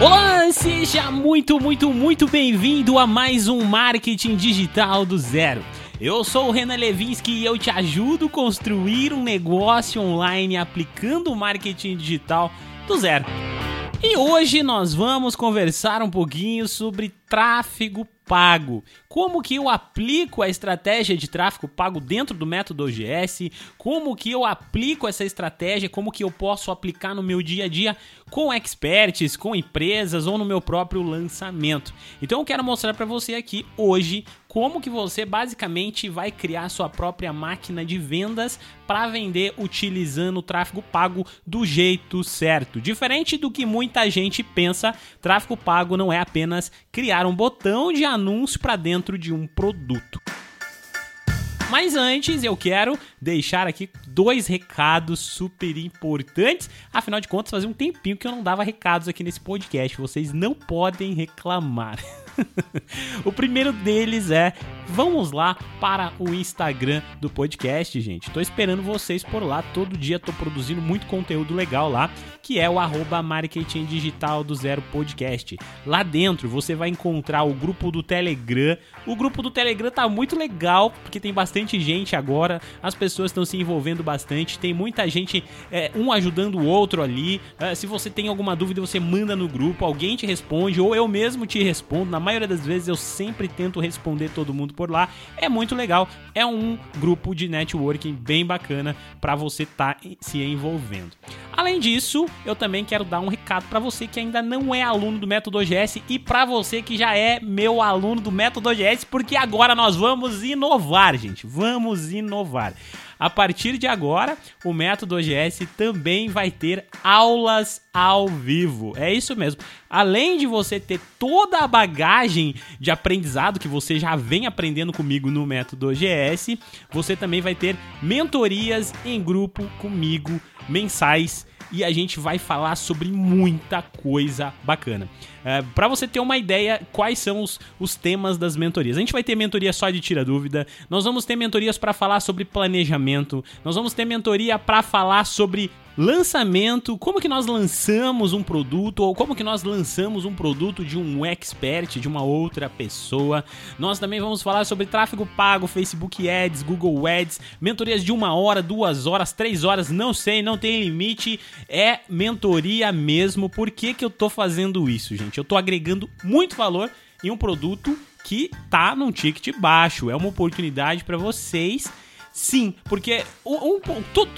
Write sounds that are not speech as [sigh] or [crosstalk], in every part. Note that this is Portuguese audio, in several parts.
Olá, seja muito, muito, muito bem-vindo a mais um Marketing Digital do Zero. Eu sou o Renan Levinsky e eu te ajudo a construir um negócio online aplicando o marketing digital do zero. E hoje nós vamos conversar um pouquinho sobre tráfego pago. Como que eu aplico a estratégia de tráfego pago dentro do método OGS? Como que eu aplico essa estratégia? Como que eu posso aplicar no meu dia a dia com experts, com empresas ou no meu próprio lançamento? Então eu quero mostrar para você aqui hoje como que você basicamente vai criar sua própria máquina de vendas para vender utilizando o tráfego pago do jeito certo. Diferente do que muita gente pensa, tráfego pago não é apenas criar um botão de anúncio para dentro de um produto. Mas antes eu quero deixar aqui dois recados super importantes. Afinal de contas, fazia um tempinho que eu não dava recados aqui nesse podcast. Vocês não podem reclamar. [laughs] [laughs] o primeiro deles é: vamos lá para o Instagram do podcast, gente. Tô esperando vocês por lá. Todo dia tô produzindo muito conteúdo legal lá, que é o arroba marketing digital do zero podcast. Lá dentro você vai encontrar o grupo do Telegram. O grupo do Telegram tá muito legal, porque tem bastante gente agora. As pessoas estão se envolvendo bastante. Tem muita gente, é, um ajudando o outro ali. É, se você tem alguma dúvida, você manda no grupo, alguém te responde, ou eu mesmo te respondo. Na maioria das vezes eu sempre tento responder todo mundo por lá. É muito legal, é um grupo de networking bem bacana para você estar tá se envolvendo. Além disso, eu também quero dar um recado para você que ainda não é aluno do Método OGS e para você que já é meu aluno do Método OGS, porque agora nós vamos inovar, gente. Vamos inovar. A partir de agora, o método OGS também vai ter aulas ao vivo. É isso mesmo. Além de você ter toda a bagagem de aprendizado que você já vem aprendendo comigo no método OGS, você também vai ter mentorias em grupo comigo mensais e a gente vai falar sobre muita coisa bacana. É, para você ter uma ideia, quais são os, os temas das mentorias? A gente vai ter mentoria só de tira dúvida, nós vamos ter mentorias para falar sobre planejamento, nós vamos ter mentoria para falar sobre lançamento, como que nós lançamos um produto ou como que nós lançamos um produto de um expert, de uma outra pessoa. Nós também vamos falar sobre tráfego pago, Facebook Ads, Google Ads, mentorias de uma hora, duas horas, três horas, não sei, não tem limite, é mentoria mesmo. Por que, que eu tô fazendo isso, gente? Eu tô agregando muito valor em um produto que tá num ticket baixo, é uma oportunidade para vocês Sim, porque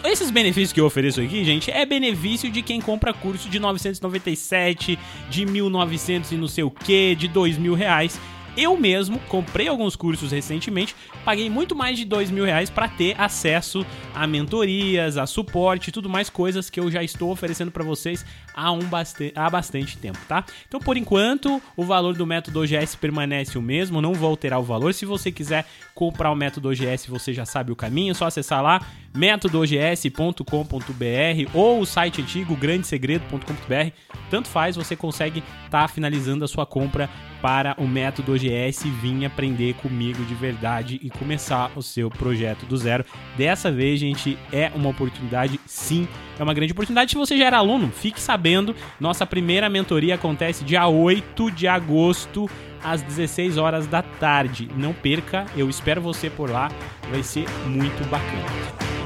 esses benefícios que eu ofereço aqui, gente, é benefício de quem compra curso de 997, de 1900 e não sei o que, de dois mil reais. Eu mesmo comprei alguns cursos recentemente, paguei muito mais de dois mil reais para ter acesso a mentorias, a suporte tudo mais coisas que eu já estou oferecendo para vocês há, um bastante, há bastante tempo, tá? Então, por enquanto, o valor do método OGS permanece o mesmo, não vou alterar o valor. Se você quiser comprar o método OGS, você já sabe o caminho, é só acessar lá métodoogs.com.br ou o site antigo grandesegredo.com.br. Tanto faz, você consegue estar tá finalizando a sua compra para o método OGS e vir aprender comigo de verdade e começar o seu projeto do zero. Dessa vez, gente, é uma oportunidade, sim, é uma grande oportunidade. Se você já era aluno, fique sabendo, nossa primeira mentoria acontece dia 8 de agosto às 16 horas da tarde. Não perca, eu espero você por lá, vai ser muito bacana.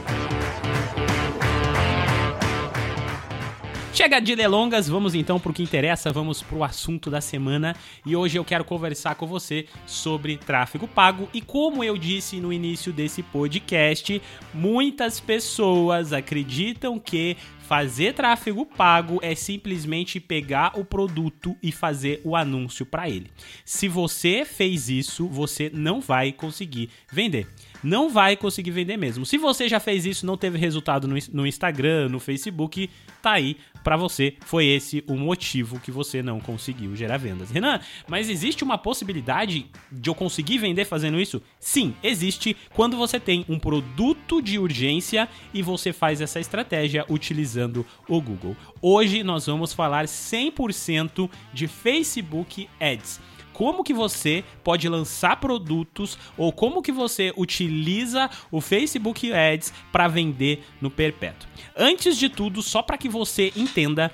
Chega de delongas, vamos então para o que interessa, vamos para o assunto da semana. E hoje eu quero conversar com você sobre tráfego pago. E como eu disse no início desse podcast, muitas pessoas acreditam que Fazer tráfego pago é simplesmente pegar o produto e fazer o anúncio para ele. Se você fez isso, você não vai conseguir vender não vai conseguir vender mesmo. Se você já fez isso, não teve resultado no, no Instagram, no Facebook, tá aí para você. Foi esse o motivo que você não conseguiu gerar vendas. Renan, mas existe uma possibilidade de eu conseguir vender fazendo isso? Sim, existe quando você tem um produto de urgência e você faz essa estratégia utilizando o Google. Hoje nós vamos falar 100% de Facebook Ads como que você pode lançar produtos ou como que você utiliza o Facebook Ads para vender no perpétuo. Antes de tudo, só para que você entenda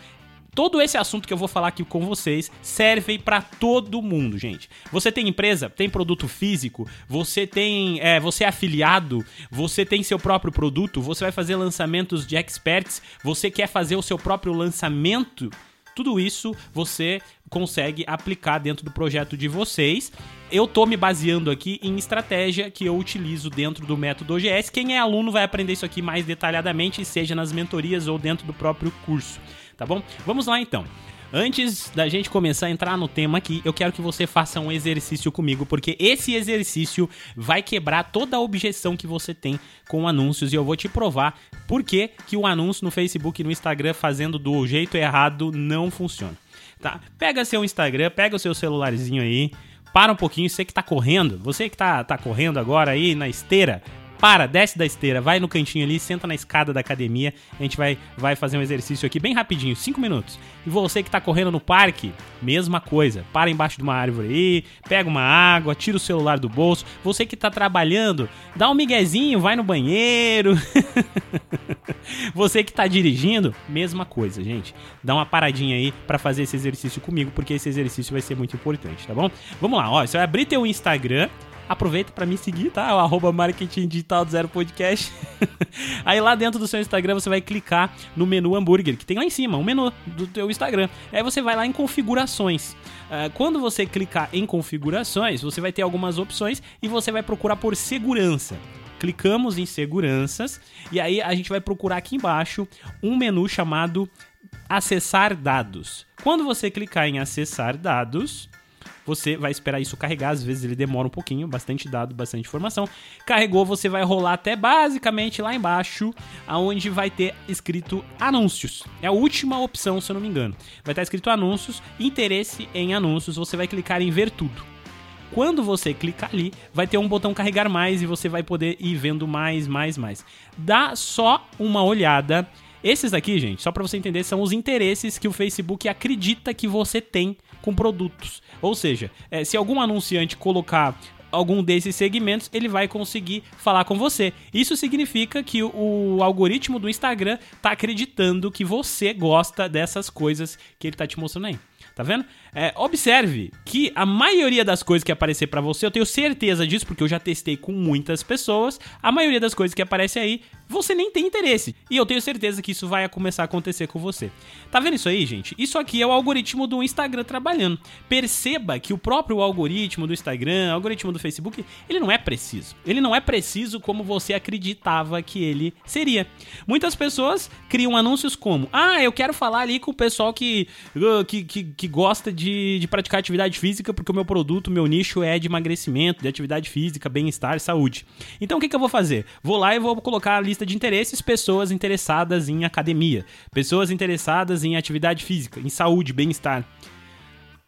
todo esse assunto que eu vou falar aqui com vocês serve para todo mundo, gente. Você tem empresa, tem produto físico, você tem, é, você é afiliado, você tem seu próprio produto, você vai fazer lançamentos de experts, você quer fazer o seu próprio lançamento tudo isso você consegue aplicar dentro do projeto de vocês. Eu tô me baseando aqui em estratégia que eu utilizo dentro do método OGS. Quem é aluno vai aprender isso aqui mais detalhadamente, seja nas mentorias ou dentro do próprio curso, tá bom? Vamos lá então. Antes da gente começar a entrar no tema aqui, eu quero que você faça um exercício comigo, porque esse exercício vai quebrar toda a objeção que você tem com anúncios e eu vou te provar por que, que o anúncio no Facebook e no Instagram fazendo do jeito errado não funciona. Tá? Pega seu Instagram, pega o seu celularzinho aí, para um pouquinho, você que tá correndo, você que tá, tá correndo agora aí na esteira, para, desce da esteira, vai no cantinho ali, senta na escada da academia. A gente vai, vai fazer um exercício aqui bem rapidinho, 5 minutos. E você que tá correndo no parque, mesma coisa. Para embaixo de uma árvore aí, pega uma água, tira o celular do bolso. Você que tá trabalhando, dá um miguezinho, vai no banheiro. [laughs] você que tá dirigindo, mesma coisa, gente. Dá uma paradinha aí para fazer esse exercício comigo, porque esse exercício vai ser muito importante, tá bom? Vamos lá, ó, você vai abrir teu Instagram aproveita para me seguir, tá? O arroba marketing digital zero podcast. [laughs] Aí lá dentro do seu Instagram você vai clicar no menu hambúrguer, que tem lá em cima, um menu do teu Instagram. Aí você vai lá em configurações. Uh, quando você clicar em configurações, você vai ter algumas opções e você vai procurar por segurança clicamos em seguranças e aí a gente vai procurar aqui embaixo um menu chamado acessar dados. Quando você clicar em acessar dados, você vai esperar isso carregar, às vezes ele demora um pouquinho, bastante dado, bastante informação. Carregou, você vai rolar até basicamente lá embaixo, aonde vai ter escrito anúncios. É a última opção, se eu não me engano. Vai estar escrito anúncios, interesse em anúncios, você vai clicar em ver tudo. Quando você clicar ali, vai ter um botão carregar mais e você vai poder ir vendo mais, mais, mais. Dá só uma olhada esses aqui, gente, só para você entender, são os interesses que o Facebook acredita que você tem com produtos. Ou seja, é, se algum anunciante colocar algum desses segmentos, ele vai conseguir falar com você. Isso significa que o, o algoritmo do Instagram está acreditando que você gosta dessas coisas que ele está te mostrando aí. Tá vendo? É, observe que a maioria das coisas que aparecer para você, eu tenho certeza disso porque eu já testei com muitas pessoas. A maioria das coisas que aparece aí, você nem tem interesse. E eu tenho certeza que isso vai começar a acontecer com você. Tá vendo isso aí, gente? Isso aqui é o algoritmo do Instagram trabalhando. Perceba que o próprio algoritmo do Instagram, algoritmo do Facebook, ele não é preciso. Ele não é preciso como você acreditava que ele seria. Muitas pessoas criam anúncios como: Ah, eu quero falar ali com o pessoal que, uh, que, que, que gosta de, de praticar atividade física, porque o meu produto, meu nicho é de emagrecimento, de atividade física, bem-estar saúde. Então o que, que eu vou fazer? Vou lá e vou colocar a lista de interesses pessoas interessadas em academia, pessoas interessadas em atividade física, em saúde, bem-estar.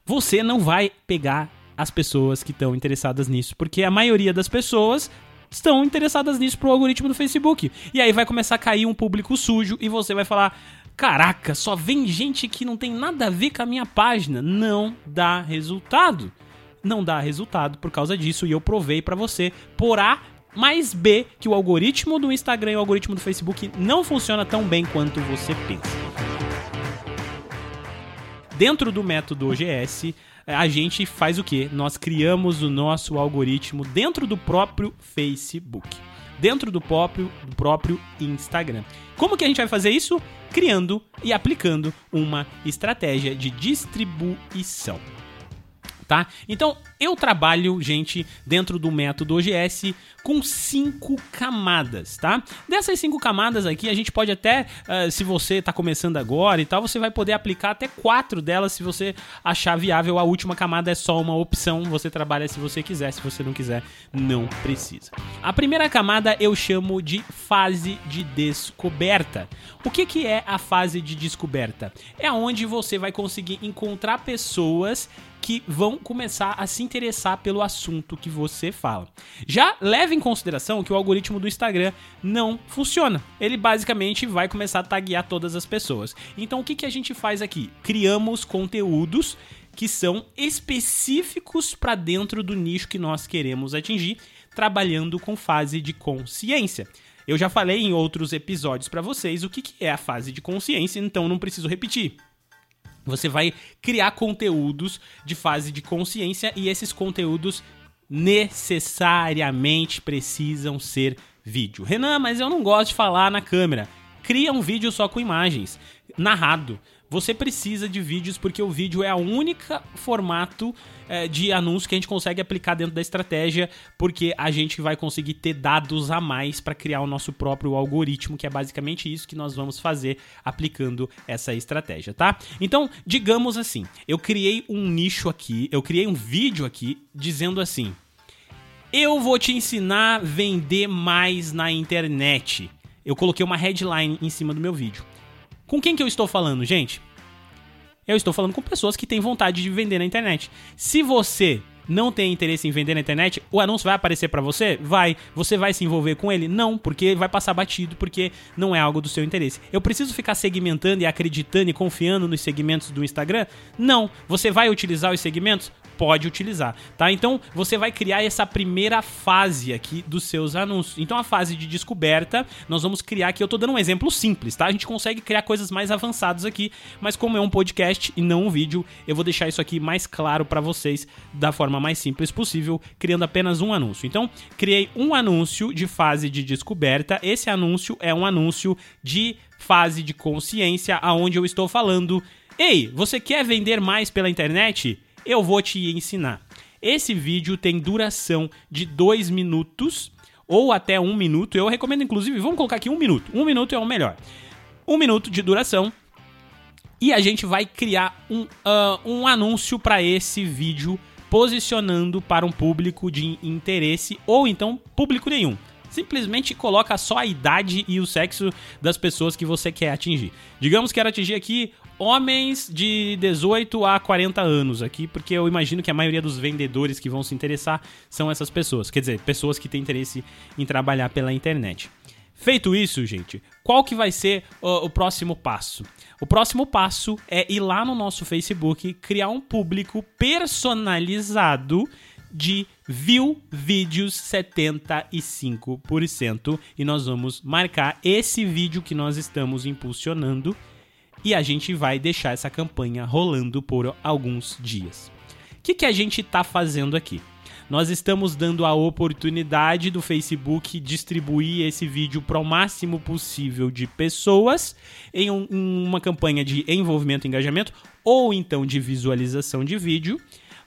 Você não vai pegar as pessoas que estão interessadas nisso, porque a maioria das pessoas estão interessadas nisso pro algoritmo do Facebook. E aí vai começar a cair um público sujo e você vai falar: "Caraca, só vem gente que não tem nada a ver com a minha página". Não dá resultado. Não dá resultado por causa disso e eu provei para você por A mais B, que o algoritmo do Instagram e o algoritmo do Facebook não funciona tão bem quanto você pensa. Dentro do método OGS, a gente faz o que? Nós criamos o nosso algoritmo dentro do próprio Facebook, dentro do próprio, do próprio Instagram. Como que a gente vai fazer isso? Criando e aplicando uma estratégia de distribuição tá? Então, eu trabalho, gente, dentro do método OGS com cinco camadas, tá? Dessas cinco camadas aqui, a gente pode até, uh, se você está começando agora e tal, você vai poder aplicar até quatro delas se você achar viável. A última camada é só uma opção, você trabalha se você quiser, se você não quiser, não precisa. A primeira camada eu chamo de fase de descoberta. O que, que é a fase de descoberta? É onde você vai conseguir encontrar pessoas que vão começar a se interessar pelo assunto que você fala. Já leve em consideração que o algoritmo do Instagram não funciona. Ele basicamente vai começar a taguear todas as pessoas. Então o que, que a gente faz aqui? Criamos conteúdos que são específicos para dentro do nicho que nós queremos atingir, trabalhando com fase de consciência. Eu já falei em outros episódios para vocês o que, que é a fase de consciência, então não preciso repetir. Você vai criar conteúdos de fase de consciência e esses conteúdos necessariamente precisam ser vídeo. Renan, mas eu não gosto de falar na câmera. Cria um vídeo só com imagens, narrado. Você precisa de vídeos porque o vídeo é a única formato é, de anúncio que a gente consegue aplicar dentro da estratégia, porque a gente vai conseguir ter dados a mais para criar o nosso próprio algoritmo, que é basicamente isso que nós vamos fazer aplicando essa estratégia, tá? Então, digamos assim, eu criei um nicho aqui, eu criei um vídeo aqui dizendo assim: eu vou te ensinar a vender mais na internet. Eu coloquei uma headline em cima do meu vídeo. Com quem que eu estou falando, gente? Eu estou falando com pessoas que têm vontade de vender na internet. Se você não tem interesse em vender na internet, o anúncio vai aparecer para você? Vai. Você vai se envolver com ele? Não, porque vai passar batido, porque não é algo do seu interesse. Eu preciso ficar segmentando e acreditando e confiando nos segmentos do Instagram? Não. Você vai utilizar os segmentos? pode utilizar, tá? Então você vai criar essa primeira fase aqui dos seus anúncios. Então a fase de descoberta, nós vamos criar aqui, eu tô dando um exemplo simples, tá? A gente consegue criar coisas mais avançadas aqui, mas como é um podcast e não um vídeo, eu vou deixar isso aqui mais claro para vocês da forma mais simples possível, criando apenas um anúncio. Então, criei um anúncio de fase de descoberta. Esse anúncio é um anúncio de fase de consciência aonde eu estou falando Ei, você quer vender mais pela internet? eu vou te ensinar. Esse vídeo tem duração de 2 minutos ou até 1 um minuto. Eu recomendo, inclusive, vamos colocar aqui um minuto. Um minuto é o melhor. Um minuto de duração. E a gente vai criar um, uh, um anúncio para esse vídeo posicionando para um público de interesse ou então público nenhum simplesmente coloca só a idade e o sexo das pessoas que você quer atingir. Digamos que quero atingir aqui homens de 18 a 40 anos aqui, porque eu imagino que a maioria dos vendedores que vão se interessar são essas pessoas, quer dizer, pessoas que têm interesse em trabalhar pela internet. Feito isso, gente, qual que vai ser o, o, próximo passo? O próximo passo é ir lá no nosso Facebook, criar um público personalizado de viu vídeos 75% e nós vamos marcar esse vídeo que nós estamos impulsionando e a gente vai deixar essa campanha rolando por alguns dias. O que, que a gente está fazendo aqui? Nós estamos dando a oportunidade do Facebook distribuir esse vídeo para o máximo possível de pessoas em um, uma campanha de envolvimento e engajamento ou então de visualização de vídeo,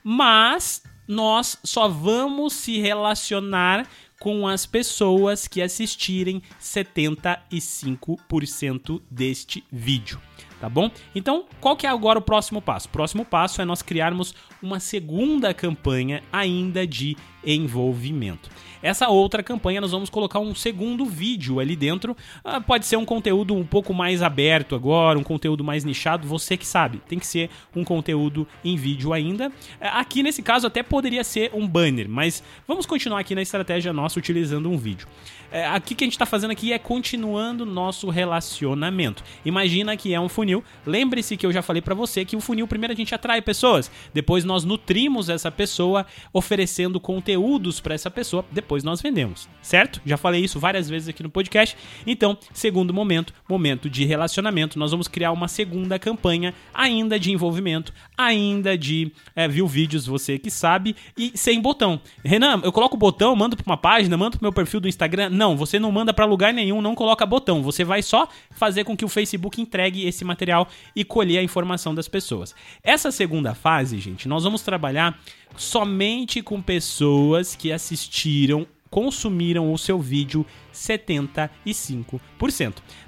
mas nós só vamos se relacionar com as pessoas que assistirem 75% deste vídeo tá bom? Então, qual que é agora o próximo passo? O próximo passo é nós criarmos uma segunda campanha ainda de envolvimento. Essa outra campanha nós vamos colocar um segundo vídeo ali dentro. Ah, pode ser um conteúdo um pouco mais aberto agora, um conteúdo mais nichado, você que sabe. Tem que ser um conteúdo em vídeo ainda. É, aqui nesse caso até poderia ser um banner, mas vamos continuar aqui na estratégia nossa utilizando um vídeo. É, aqui que a gente está fazendo aqui é continuando nosso relacionamento. Imagina que é um funil. Lembre-se que eu já falei para você que o funil primeiro a gente atrai pessoas, depois nós nutrimos essa pessoa oferecendo conteúdos para essa pessoa, depois nós vendemos, certo? Já falei isso várias vezes aqui no podcast. Então, segundo momento, momento de relacionamento, nós vamos criar uma segunda campanha ainda de envolvimento, ainda de é, viu vídeos, você que sabe, e sem botão. Renan, eu coloco o botão, mando para uma página, mando para meu perfil do Instagram não, você não manda para lugar nenhum, não coloca botão. Você vai só fazer com que o Facebook entregue esse material e colher a informação das pessoas. Essa segunda fase, gente, nós vamos trabalhar somente com pessoas que assistiram consumiram o seu vídeo 75%.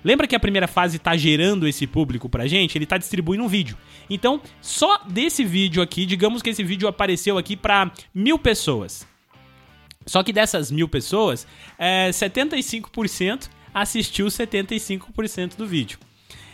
Lembra que a primeira fase está gerando esse público pra gente? Ele está distribuindo um vídeo. Então, só desse vídeo aqui, digamos que esse vídeo apareceu aqui para mil pessoas. Só que dessas mil pessoas, é, 75% assistiu 75% do vídeo.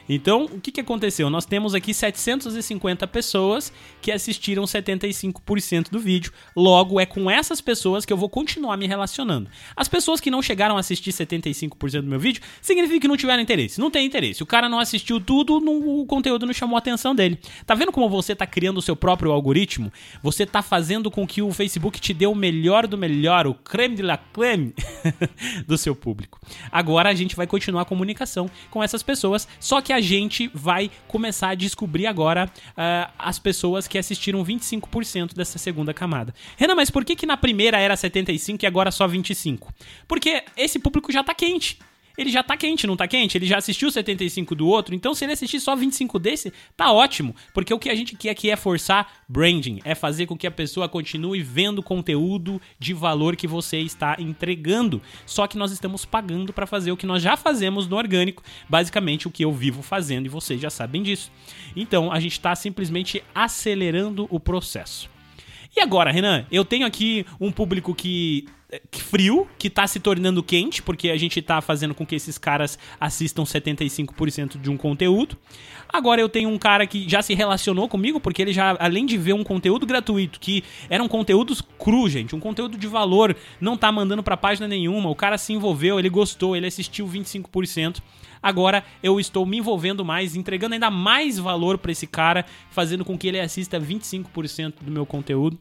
Então, o que, que aconteceu? Nós temos aqui 750 pessoas que assistiram 75% do vídeo. Logo, é com essas pessoas que eu vou continuar me relacionando. As pessoas que não chegaram a assistir 75% do meu vídeo, significa que não tiveram interesse. Não tem interesse. O cara não assistiu tudo, não, o conteúdo não chamou a atenção dele. Tá vendo como você está criando o seu próprio algoritmo? Você está fazendo com que o Facebook te dê o melhor do melhor, o creme de la creme [laughs] do seu público. Agora a gente vai continuar a comunicação com essas pessoas, só que a gente vai começar a descobrir agora uh, as pessoas que assistiram 25% dessa segunda camada. Renan, mas por que, que na primeira era 75 e agora só 25? Porque esse público já tá quente ele já tá quente, não tá quente? Ele já assistiu 75 do outro, então se ele assistir só 25 desse, tá ótimo. Porque o que a gente quer aqui é forçar branding, é fazer com que a pessoa continue vendo conteúdo de valor que você está entregando. Só que nós estamos pagando para fazer o que nós já fazemos no orgânico, basicamente o que eu vivo fazendo e vocês já sabem disso. Então a gente está simplesmente acelerando o processo. E agora, Renan, eu tenho aqui um público que frio, que tá se tornando quente, porque a gente tá fazendo com que esses caras assistam 75% de um conteúdo. Agora eu tenho um cara que já se relacionou comigo, porque ele já, além de ver um conteúdo gratuito, que eram conteúdos cru, gente, um conteúdo de valor, não tá mandando pra página nenhuma, o cara se envolveu, ele gostou, ele assistiu 25%. Agora eu estou me envolvendo mais, entregando ainda mais valor para esse cara, fazendo com que ele assista 25% do meu conteúdo.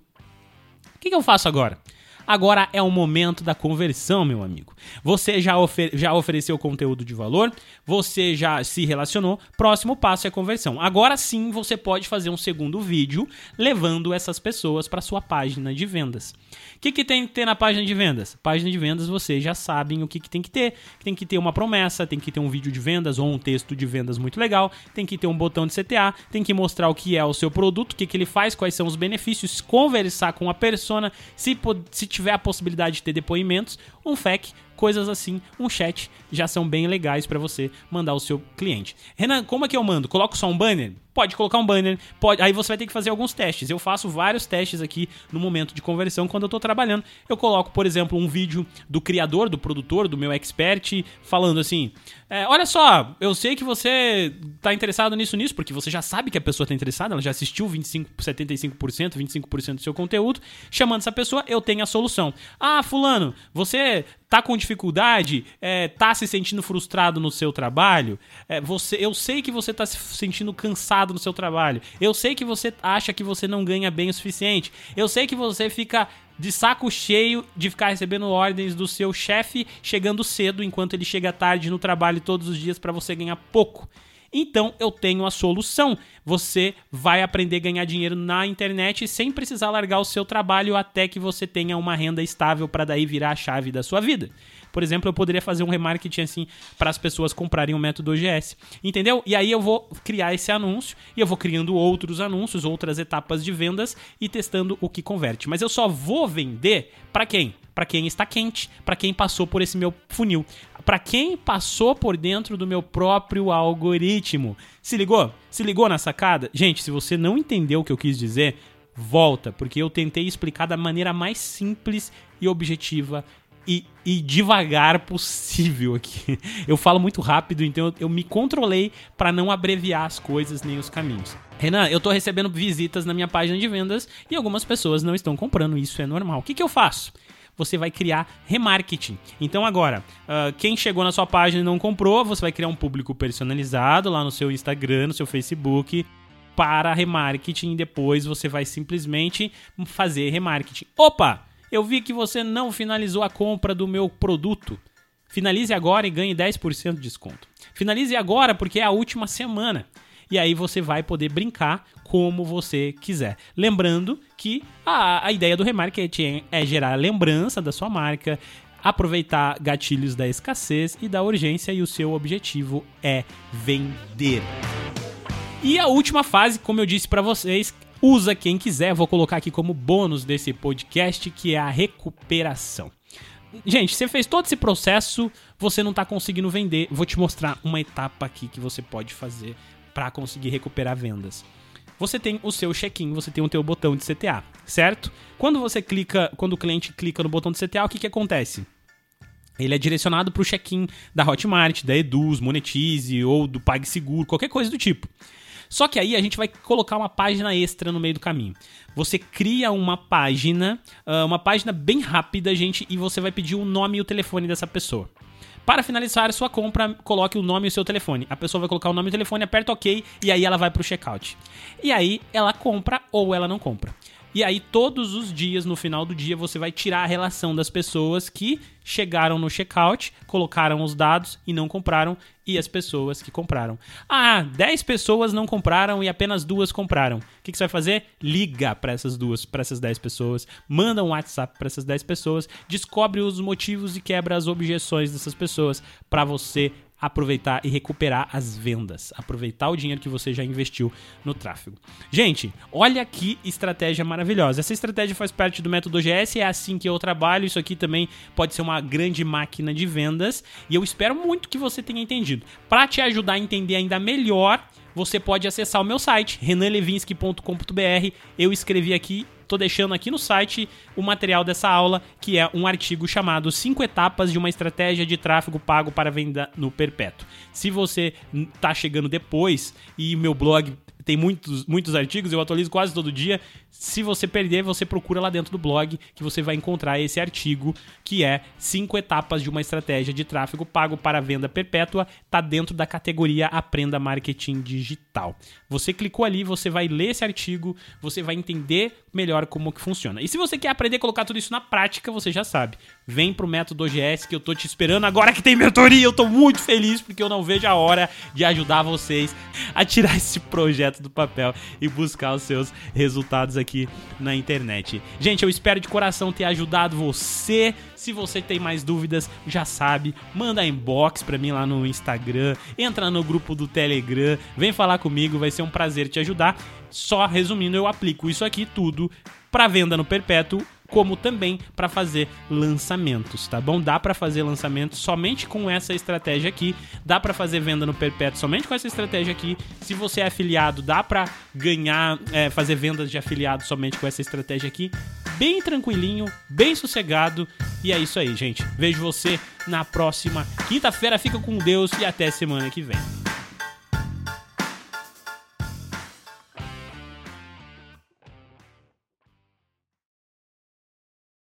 O que, que eu faço agora? Agora é o momento da conversão, meu amigo. Você já, ofer já ofereceu conteúdo de valor, você já se relacionou, próximo passo é conversão. Agora sim você pode fazer um segundo vídeo levando essas pessoas para sua página de vendas. O que, que tem que ter na página de vendas? Página de vendas vocês já sabem o que, que tem que ter. Tem que ter uma promessa, tem que ter um vídeo de vendas ou um texto de vendas muito legal, tem que ter um botão de CTA, tem que mostrar o que é o seu produto, o que, que ele faz, quais são os benefícios, conversar com a persona, se, se tiver a possibilidade de ter depoimentos, um FAQ, coisas assim, um chat, já são bem legais para você mandar ao seu cliente. Renan, como é que eu mando? Coloco só um banner? Pode colocar um banner, pode. Aí você vai ter que fazer alguns testes. Eu faço vários testes aqui no momento de conversão quando eu estou trabalhando. Eu coloco, por exemplo, um vídeo do criador, do produtor, do meu expert, falando assim: é, olha só, eu sei que você está interessado nisso, nisso, porque você já sabe que a pessoa está interessada, ela já assistiu 25, 75%, 25% do seu conteúdo. Chamando essa pessoa, eu tenho a solução. Ah, fulano, você tá com dificuldade, é, tá se sentindo frustrado no seu trabalho, é, você, eu sei que você tá se sentindo cansado no seu trabalho, eu sei que você acha que você não ganha bem o suficiente, eu sei que você fica de saco cheio de ficar recebendo ordens do seu chefe chegando cedo enquanto ele chega tarde no trabalho todos os dias para você ganhar pouco. Então eu tenho a solução. Você vai aprender a ganhar dinheiro na internet sem precisar largar o seu trabalho até que você tenha uma renda estável para daí virar a chave da sua vida. Por exemplo, eu poderia fazer um remarketing assim para as pessoas comprarem o método OGS. Entendeu? E aí eu vou criar esse anúncio e eu vou criando outros anúncios, outras etapas de vendas e testando o que converte. Mas eu só vou vender para quem? Para quem está quente, para quem passou por esse meu funil, para quem passou por dentro do meu próprio algoritmo. Se ligou? Se ligou na sacada? Gente, se você não entendeu o que eu quis dizer, volta, porque eu tentei explicar da maneira mais simples e objetiva e, e, devagar possível aqui. [laughs] Eu falo muito rápido, então eu, eu me controlei para não abreviar as coisas nem os caminhos. Renan, eu tô recebendo visitas na minha página de vendas e algumas pessoas não estão comprando, isso é normal. O que, que eu faço? Você vai criar remarketing. Então agora, uh, quem chegou na sua página e não comprou, você vai criar um público personalizado lá no seu Instagram, no seu Facebook, para remarketing. E depois você vai simplesmente fazer remarketing. Opa! Eu vi que você não finalizou a compra do meu produto. Finalize agora e ganhe 10% de desconto. Finalize agora porque é a última semana. E aí você vai poder brincar como você quiser. Lembrando que a, a ideia do remarketing é gerar lembrança da sua marca, aproveitar gatilhos da escassez e da urgência, e o seu objetivo é vender. E a última fase, como eu disse para vocês, usa quem quiser. Vou colocar aqui como bônus desse podcast, que é a recuperação. Gente, você fez todo esse processo, você não está conseguindo vender. Vou te mostrar uma etapa aqui que você pode fazer para conseguir recuperar vendas. Você tem o seu check-in, você tem o teu botão de CTA, certo? Quando você clica, quando o cliente clica no botão de CTA, o que, que acontece? Ele é direcionado para o check-in da Hotmart, da Eduz, Monetize ou do PagSeguro, qualquer coisa do tipo. Só que aí a gente vai colocar uma página extra no meio do caminho. Você cria uma página, ah, uma página bem rápida, gente, e você vai pedir o nome e o telefone dessa pessoa. Para finalizar sua compra, coloque o nome e o seu telefone. A pessoa vai colocar o nome e o telefone, aperta OK e aí ela vai para o checkout. E aí ela compra ou ela não compra. E aí, todos os dias, no final do dia, você vai tirar a relação das pessoas que chegaram no checkout, colocaram os dados e não compraram, e as pessoas que compraram. Ah, 10 pessoas não compraram e apenas duas compraram. O que, que você vai fazer? Liga para essas duas, para essas 10 pessoas, manda um WhatsApp para essas 10 pessoas, descobre os motivos e quebra as objeções dessas pessoas para você aproveitar e recuperar as vendas, aproveitar o dinheiro que você já investiu no tráfego. Gente, olha que estratégia maravilhosa. Essa estratégia faz parte do método OGS, é assim que eu trabalho. Isso aqui também pode ser uma grande máquina de vendas e eu espero muito que você tenha entendido. Para te ajudar a entender ainda melhor, você pode acessar o meu site renanlevinsky.com.br. Eu escrevi aqui Tô deixando aqui no site o material dessa aula, que é um artigo chamado 5 etapas de uma estratégia de tráfego pago para venda no perpétuo. Se você tá chegando depois e meu blog tem muitos, muitos artigos, eu atualizo quase todo dia. Se você perder, você procura lá dentro do blog que você vai encontrar esse artigo que é cinco etapas de uma estratégia de tráfego pago para venda perpétua. Tá dentro da categoria Aprenda Marketing Digital. Você clicou ali, você vai ler esse artigo, você vai entender melhor como que funciona. E se você quer aprender a colocar tudo isso na prática, você já sabe. Vem pro método OGS que eu tô te esperando agora que tem mentoria. Eu tô muito feliz porque eu não vejo a hora de ajudar vocês a tirar esse projeto do papel e buscar os seus resultados aqui na internet. Gente, eu espero de coração ter ajudado você. Se você tem mais dúvidas, já sabe, manda inbox para mim lá no Instagram, entra no grupo do Telegram, vem falar comigo, vai ser um prazer te ajudar. Só resumindo, eu aplico isso aqui tudo para venda no perpétuo como também para fazer lançamentos, tá bom? Dá para fazer lançamentos somente com essa estratégia aqui, dá para fazer venda no perpétuo somente com essa estratégia aqui. Se você é afiliado, dá para ganhar, é, fazer vendas de afiliado somente com essa estratégia aqui. Bem tranquilinho, bem sossegado. E é isso aí, gente. Vejo você na próxima quinta-feira. Fica com Deus e até semana que vem.